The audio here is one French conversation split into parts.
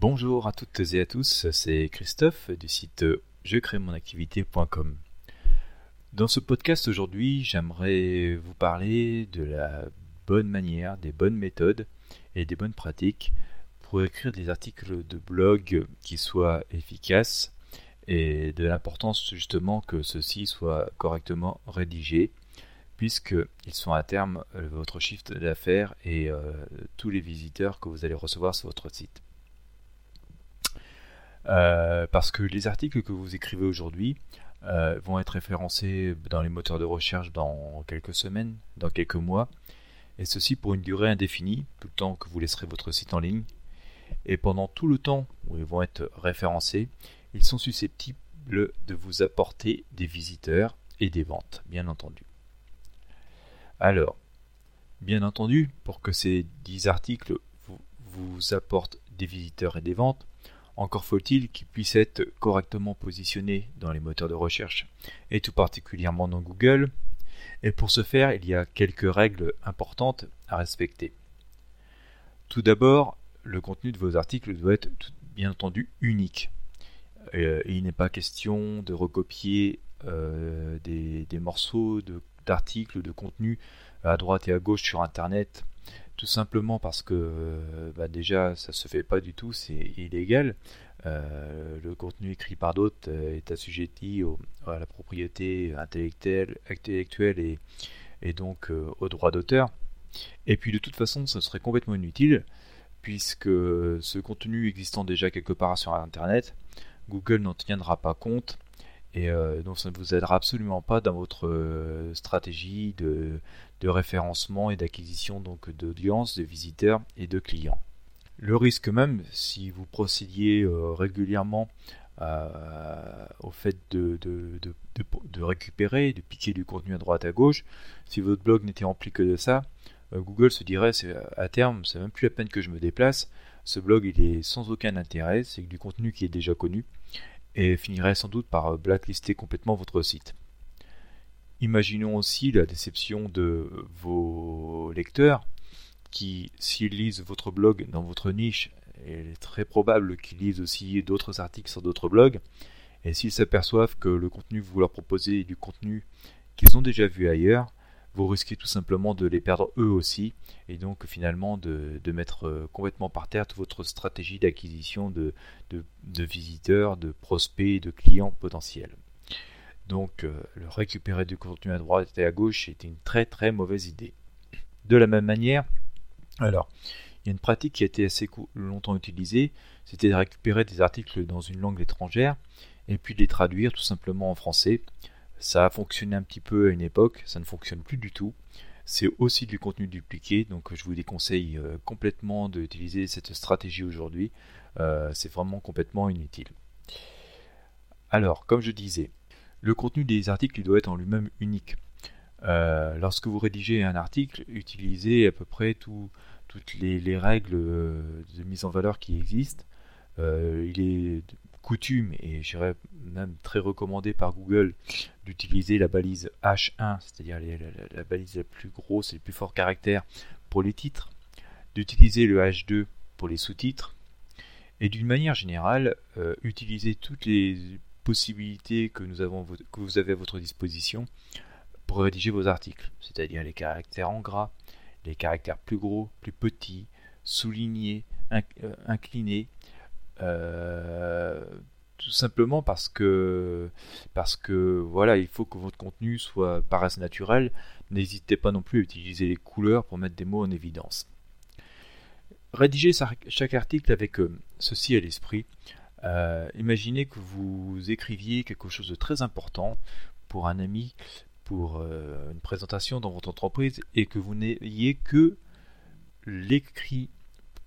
Bonjour à toutes et à tous, c'est Christophe du site jecréemonactivité.com. Dans ce podcast aujourd'hui, j'aimerais vous parler de la bonne manière, des bonnes méthodes et des bonnes pratiques pour écrire des articles de blog qui soient efficaces et de l'importance justement que ceux-ci soient correctement rédigés puisqu'ils sont à terme euh, votre chiffre d'affaires et euh, tous les visiteurs que vous allez recevoir sur votre site. Euh, parce que les articles que vous écrivez aujourd'hui vont être référencés dans les moteurs de recherche dans quelques semaines, dans quelques mois, et ceci pour une durée indéfinie, tout le temps que vous laisserez votre site en ligne. Et pendant tout le temps où ils vont être référencés, ils sont susceptibles de vous apporter des visiteurs et des ventes, bien entendu. Alors, bien entendu, pour que ces 10 articles vous, apportent des visiteurs et des ventes, encore faut-il qu'ils puissent être correctement positionnés dans les moteurs de recherche, et tout particulièrement dans Google. Et pour ce faire, il y a quelques règles importantes à respecter. Tout d'abord, le contenu de vos articles doit être bien entendu unique. Euh, il n'est pas question de recopier euh, des, morceaux de d'articles, de contenu à droite et à gauche sur Internet, tout simplement parce que euh, bah, déjà ça se fait pas du tout, c'est illégal. Euh, le contenu écrit par d'autres euh, est assujetti à la propriété intellectuelle, intellectuelle et, donc au droit d'auteur. Et puis de toute façon, ça serait complètement inutile puisque ce contenu existant déjà quelque part sur Internet, Google n'en tiendra pas compte et euh, donc ça ne vous aidera absolument pas dans votre euh, stratégie de, référencement et d'acquisition donc d'audience, de visiteurs et de clients. Le risque même, si vous procédiez euh, régulièrement au fait de, récupérer, de piquer du contenu à droite à gauche, si votre blog n'était rempli que de ça, Google se dirait à terme, c'est même plus la peine que je me déplace. Ce blog il est sans aucun intérêt, c'est du contenu qui est déjà connu et finirait sans doute par blacklister complètement votre site. Imaginons aussi la déception de vos lecteurs qui, s'ils lisent votre blog dans votre niche, il est très probable qu'ils lisent aussi d'autres articles sur d'autres blogs, et s'ils s'aperçoivent que le contenu que vous leur proposez est du contenu qu'ils ont déjà vu ailleurs, vous risquez tout simplement de les perdre eux aussi, et donc finalement de, mettre euh, complètement par terre toute votre stratégie d'acquisition de, visiteurs, de prospects, de clients potentiels. Donc euh, le récupérer du contenu à droite et à gauche est une très très mauvaise idée. De la même manière, alors, il y a une pratique qui a été assez longtemps utilisée, c'était de récupérer des articles dans une langue étrangère et puis de les traduire tout simplement en français ça a fonctionné un petit peu à une époque, ça ne fonctionne plus du tout. C'est aussi du contenu dupliqué, donc je vous déconseille euh, complètement d'utiliser cette stratégie aujourd'hui. Euh, c'est vraiment complètement inutile. Alors, comme je disais, le contenu des articles doit être en lui-même unique. Euh, lorsque vous rédigez un article, utilisez à peu près toutes les, règles de mise en valeur qui existent. il est coutume, et j'irais même très recommandé par Google, d'utiliser la balise H1, c'est-à-dire la, balise la plus grosse et le plus fort caractère pour les titres, d'utiliser le H2 pour les sous-titres, et d'une manière générale, euh, utiliser toutes les possibilités que vous avez à votre disposition pour rédiger vos articles, c'est-à-dire les caractères en gras, les caractères plus gros, plus petits, soulignés, euh, inclinés, euh, tout simplement parce que parce que voilà, il faut que votre contenu soit paraisse naturel. N'hésitez pas non plus à utiliser les couleurs pour mettre des mots en évidence. Rédigez chaque article avec euh, ceci à l'esprit. Euh, imaginez que vous écriviez quelque chose de très important pour un ami, pour une présentation dans votre entreprise, et que vous n'ayez que l'écrit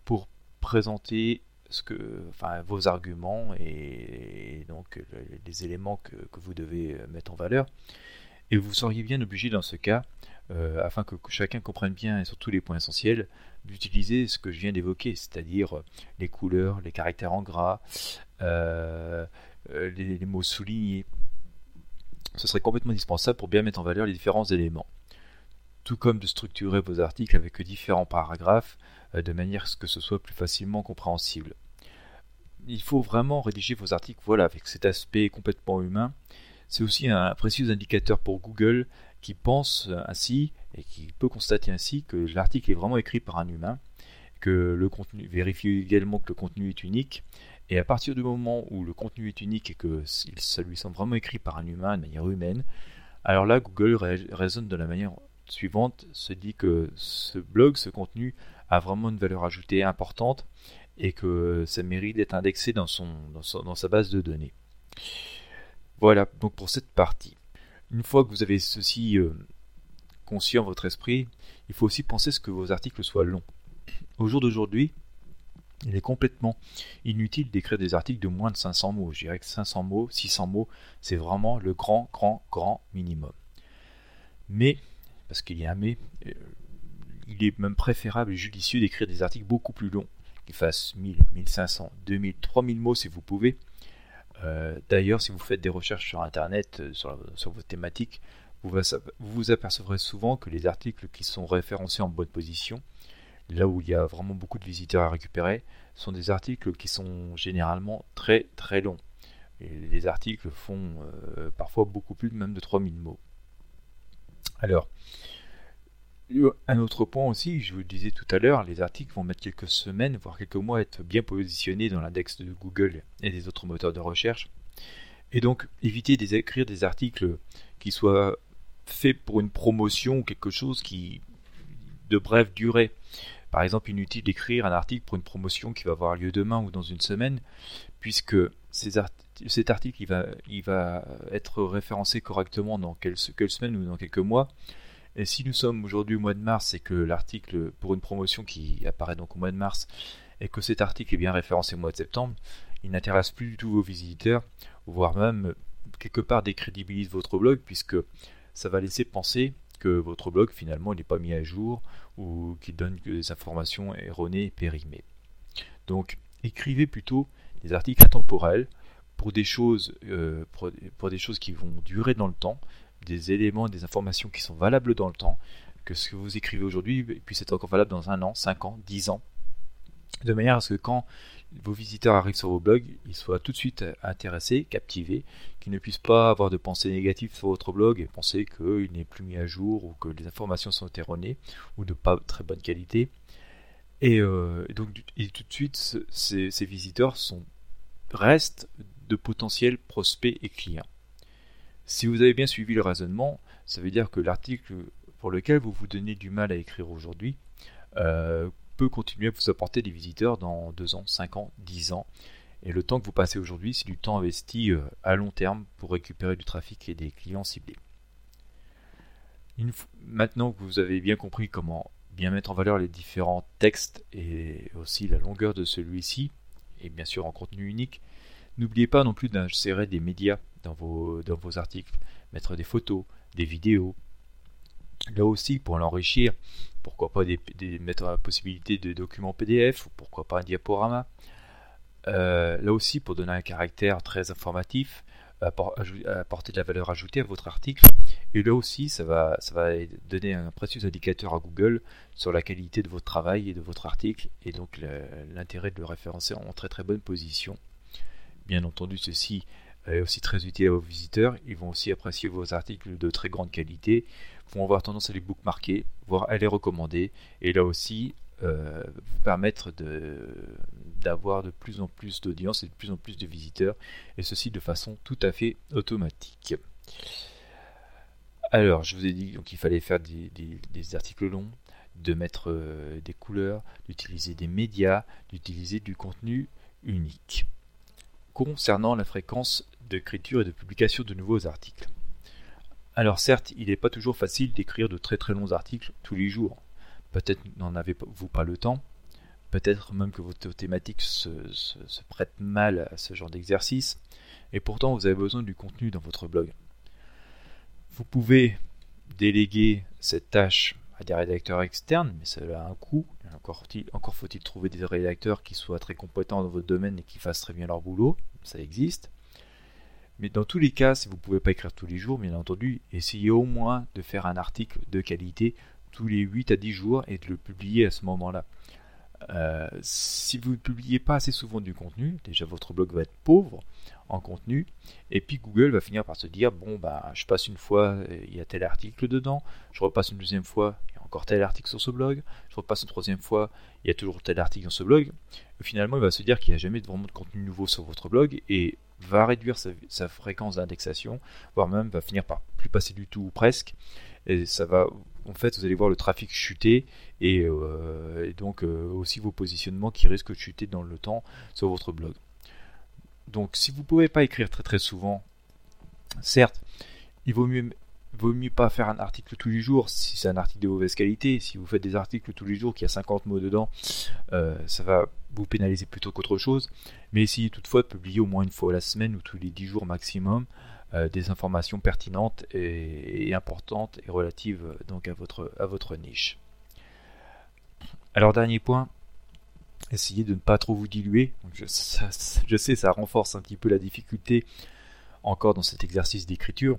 pour présenter que, enfin, vos arguments et, donc les éléments que, vous devez mettre en valeur. Et vous seriez bien obligé dans ce cas, euh, afin que chacun comprenne bien et surtout les points essentiels, d'utiliser ce que je viens d'évoquer, c'est-à-dire les couleurs, les caractères en gras, euh, euh, les, les, mots soulignés. Ce serait complètement indispensable pour bien mettre en valeur les différents éléments. Tout comme de structurer vos articles avec différents paragraphes de manière à ce que ce soit plus facilement compréhensible. Il faut vraiment rédiger vos articles voilà, avec cet aspect complètement humain. C'est aussi un précieux indicateur pour Google qui pense ainsi et qui peut constater ainsi que l'article est vraiment écrit par un humain, que le contenu vérifie également que le contenu est unique. Et à partir du moment où le contenu est unique et que ça lui semble vraiment écrit par un humain de manière humaine, alors là Google raisonne de la manière suivante, se dit que ce blog, ce contenu a vraiment une valeur ajoutée importante et que ça mérite d'être indexé dans, sa base de données. Voilà donc pour cette partie. Une fois que vous avez ceci euh, conscient votre esprit, il faut aussi penser à ce que vos articles soient longs. Au jour d'aujourd'hui, il est complètement inutile d'écrire des articles de moins de 500 mots. Je dirais que 500 mots, 600 mots, c'est vraiment le grand, grand, grand minimum. Mais, parce qu'il y a un mais, euh, il est même préférable et judicieux d'écrire des articles beaucoup plus longs qui fasse 1000, 1500, 2000, 3000 mots si vous pouvez. Euh, d'ailleurs, si vous faites des recherches sur Internet euh, sur, sur vos thématiques, vous, vous apercevrez souvent que les articles qui sont référencés en bonne position, là où il y a vraiment beaucoup de visiteurs à récupérer, sont des articles qui sont généralement très très longs. Les articles font euh, parfois beaucoup plus même de 3000 mots. Alors, un autre point aussi, je vous le disais tout à l'heure, les articles vont mettre quelques semaines, voire quelques mois à être bien positionnés dans l'index de Google et des autres moteurs de recherche. Et donc, évitez d'écrire des articles qui soient faits pour une promotion ou quelque chose qui de brève durée. Par exemple, inutile d'écrire un article pour une promotion qui va avoir lieu demain ou dans une semaine, puisque cet article il va, être référencé correctement dans quelques semaines ou dans quelques mois. Et si nous sommes aujourd'hui au mois de mars et que l'article pour une promotion qui apparaît donc au mois de mars et que cet article est bien référencé au mois de septembre, il n'intéresse plus du tout vos visiteurs, voire même quelque part décrédibilise votre blog puisque ça va laisser penser que votre blog finalement n'est pas mis à jour ou qu'il donne que des informations erronées et périmées. Donc écrivez plutôt des articles intemporels pour des choses, euh, pour des choses qui vont durer dans le temps, des éléments, des informations qui sont valables dans le temps, que ce que vous écrivez aujourd'hui puisse être encore valable dans un an, cinq ans, dix ans, de manière à ce que quand vos visiteurs arrivent sur vos blogs, ils soient tout de suite intéressés, captivés, qu'ils ne puissent pas avoir de pensées négatives sur votre blog et penser qu'il n'est plus mis à jour ou que les informations sont erronées ou de pas très bonne qualité. Et, euh, donc tout de suite, ces, ces visiteurs sont, restent de potentiels prospects et clients. Si vous avez bien suivi le raisonnement, ça veut dire que l'article pour lequel vous vous donnez du mal à écrire aujourd'hui euh, peut continuer à vous apporter des visiteurs dans 2 ans, 5 ans, 10 ans. Et le temps que vous passez aujourd'hui, c'est du temps investi euh, à long terme pour récupérer du trafic et des clients ciblés. maintenant que vous avez bien compris comment bien mettre en valeur les différents textes et aussi la longueur de celui-ci, et bien sûr en contenu unique, n'oubliez pas non plus d'insérer des médias dans vos, dans vos articles, mettre des photos, des vidéos. Là aussi, pour l'enrichir, pourquoi pas des, mettre la possibilité de documents PDF ou pourquoi pas un diaporama. Euh, là aussi, pour donner un caractère très informatif, apporter de la valeur ajoutée à votre article. Et là aussi, ça va, ça va donner un précieux indicateur à Google sur la qualité de votre travail et de votre article, et donc l'intérêt de le référencer en très très bonne position. Bien entendu, ceci est aussi très utile à vos visiteurs. Ils vont aussi apprécier vos articles de très grande qualité, vont avoir tendance à les bookmarker, voire à les recommander, et là aussi euh, vous permettre d'avoir de, plus en plus d'audience et de plus en plus de visiteurs, et ceci de façon tout à fait automatique. Alors, je vous ai dit qu'il fallait faire des, articles longs, de mettre euh, des couleurs, d'utiliser des médias, d'utiliser du contenu unique. Concernant la fréquence d'écriture et de publication de nouveaux articles. Alors certes, il n'est pas toujours facile d'écrire de très très longs articles tous les jours. Peut-être n'en avez-vous pas le temps, peut-être même que votre thématique se, prête mal à ce genre d'exercice, et pourtant vous avez besoin du contenu dans votre blog. Vous pouvez déléguer cette tâche à des rédacteurs externes, mais cela a un coût. Encore, encore faut-il trouver des rédacteurs qui soient très compétents dans votre domaine et qui fassent très bien leur boulot. Ça existe. Mais dans tous les cas, si vous ne pouvez pas écrire tous les jours, bien entendu, essayez au moins de faire un article de qualité tous les 8 à 10 jours et de le publier à ce moment-là. Euh, si vous ne publiez pas assez souvent du contenu, déjà votre blog va être pauvre en contenu, et puis Google va finir par se dire bon bah je passe une fois, il y a tel article dedans, je repasse une deuxième fois, il y a encore tel article sur ce blog, je repasse une troisième fois, il y a toujours tel article dans ce blog. Finalement, il va se dire qu'il n'y a jamais vraiment de contenu nouveau sur votre blog et va réduire sa, fréquence d'indexation, voire même va finir par plus passer du tout ou presque. Et ça va, en fait, vous allez voir le trafic chuter et, euh, donc euh, aussi vos positionnements qui risquent de chuter dans le temps sur votre blog. Donc, si vous ne pouvez pas écrire très très souvent, certes, il vaut mieux vaut mieux pas faire un article tous les jours si c'est un article de mauvaise qualité. Si vous faites des articles tous les jours qui a 50 mots dedans, euh, ça va vous pénaliser plutôt qu'autre chose. Mais essayez toutefois de publier au moins une fois la semaine ou tous les 10 jours maximum euh, des informations pertinentes et, importantes et relatives euh, donc à votre, niche. Alors dernier point, essayez de ne pas trop vous diluer. je sais, ça renforce un petit peu la difficulté encore dans cet exercice d'écriture.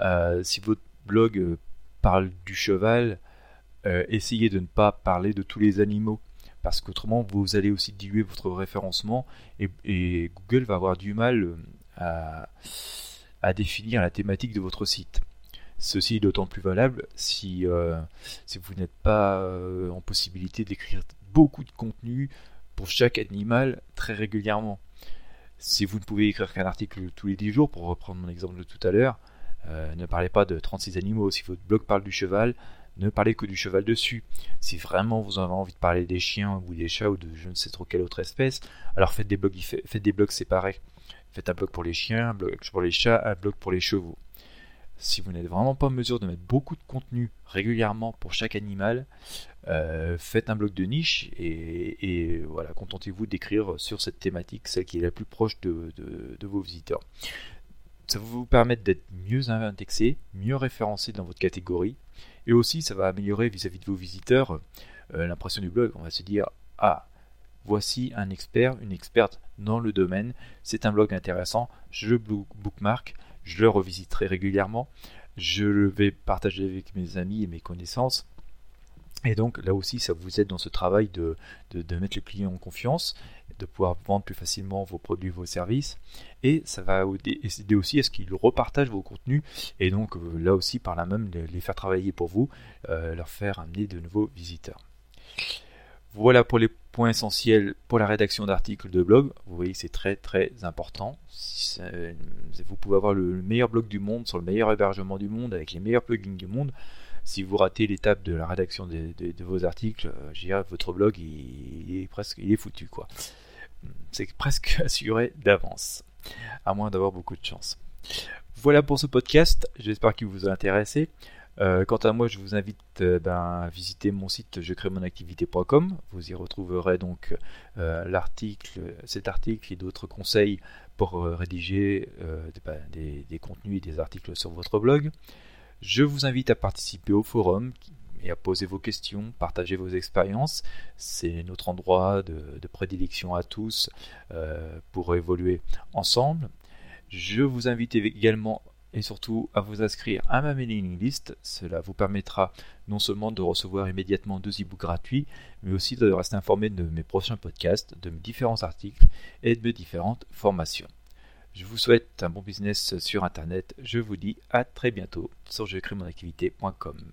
Euh, si votre blog euh, parle du cheval, euh, essayez de ne pas parler de tous les animaux parce qu'autrement vous allez aussi diluer votre référencement et, Google va avoir du mal à, définir la thématique de votre site. Ceci est d'autant plus valable si, si vous n'êtes pas en possibilité d'écrire beaucoup de contenu pour chaque animal très régulièrement. Si vous ne pouvez écrire qu'un article tous les 10 jours, pour reprendre mon exemple de tout à l'heure, euh, ne parlez pas de 36 animaux. Si votre blog parle du cheval, ne parlez que du cheval dessus. Si vraiment vous avez envie de parler des chiens ou des chats ou de je ne sais trop quelle autre espèce, alors faites des blogs, séparés. Faites un blog pour les chiens, un blog pour les chats, un blog pour les chevaux. Si vous n'êtes vraiment pas en mesure de mettre beaucoup de contenu régulièrement pour chaque animal, euh, faites un blog de niche et, voilà, contentez-vous d'écrire sur cette thématique, celle qui est la plus proche de vos visiteurs ça va vous permettre d'être mieux indexé, mieux référencé dans votre catégorie, et aussi ça va améliorer vis-à-vis de vos visiteurs euh, l'impression du blog. On va se dire ah voici un expert, une experte dans le domaine, c'est un blog intéressant, je bookmark, je le revisiterai régulièrement, je le vais partager avec mes amis et mes connaissances. Et donc là aussi, ça vous aide dans ce travail de, de, mettre le client en confiance, de pouvoir vendre plus facilement vos produits, vos services. Et ça va aider aussi à ce qu'ils repartagent vos contenus et donc euh, là aussi par là même les faire travailler pour vous, euh, leur faire amener de nouveaux visiteurs. Voilà pour les points essentiels pour la rédaction d'articles de blog. Vous voyez c'est très très important. Vous pouvez avoir le meilleur blog du monde sur le meilleur hébergement du monde avec les meilleurs plugins du monde si vous ratez l'étape de la rédaction de, vos articles, euh, votre blog il, est presque il est foutu quoi. C'est presque assuré d'avance, à moins d'avoir beaucoup de chance. Voilà pour ce podcast, j'espère qu'il vous a intéressé. Euh, quant à moi, je vous invite euh, ben, à visiter mon site je crée mon activité.com. Vous y retrouverez donc l'article, cet article et d'autres conseils pour rédiger ben, des, contenus et des articles sur votre blog. Je vous invite à participer au forum et à poser vos questions, partager vos expériences. C'est notre endroit de, prédilection à tous euh, pour évoluer ensemble. Je vous invite également et surtout à vous inscrire à ma mailing list. Cela vous permettra non seulement de recevoir immédiatement deux e-books gratuits, mais aussi de rester informé de mes prochains podcasts, de mes différents articles et de mes différentes formations. Je vous souhaite un bon business sur Internet. Je vous dis à très bientôt sur je mon activité.com.